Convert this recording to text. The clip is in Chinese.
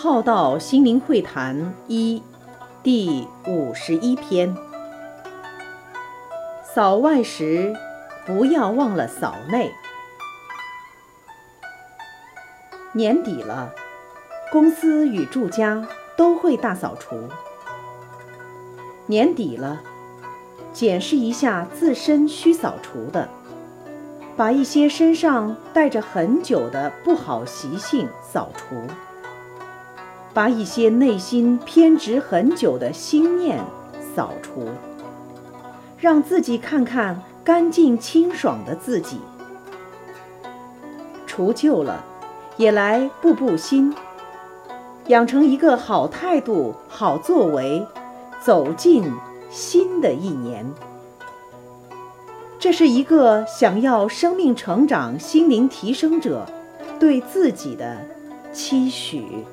浩道心灵会谈一第五十一篇：扫外时，不要忘了扫内。年底了，公司与住家都会大扫除。年底了，检视一下自身需扫除的，把一些身上带着很久的不好习性扫除。把一些内心偏执很久的心念扫除，让自己看看干净清爽的自己。除旧了，也来步步新，养成一个好态度、好作为，走进新的一年。这是一个想要生命成长、心灵提升者对自己的期许。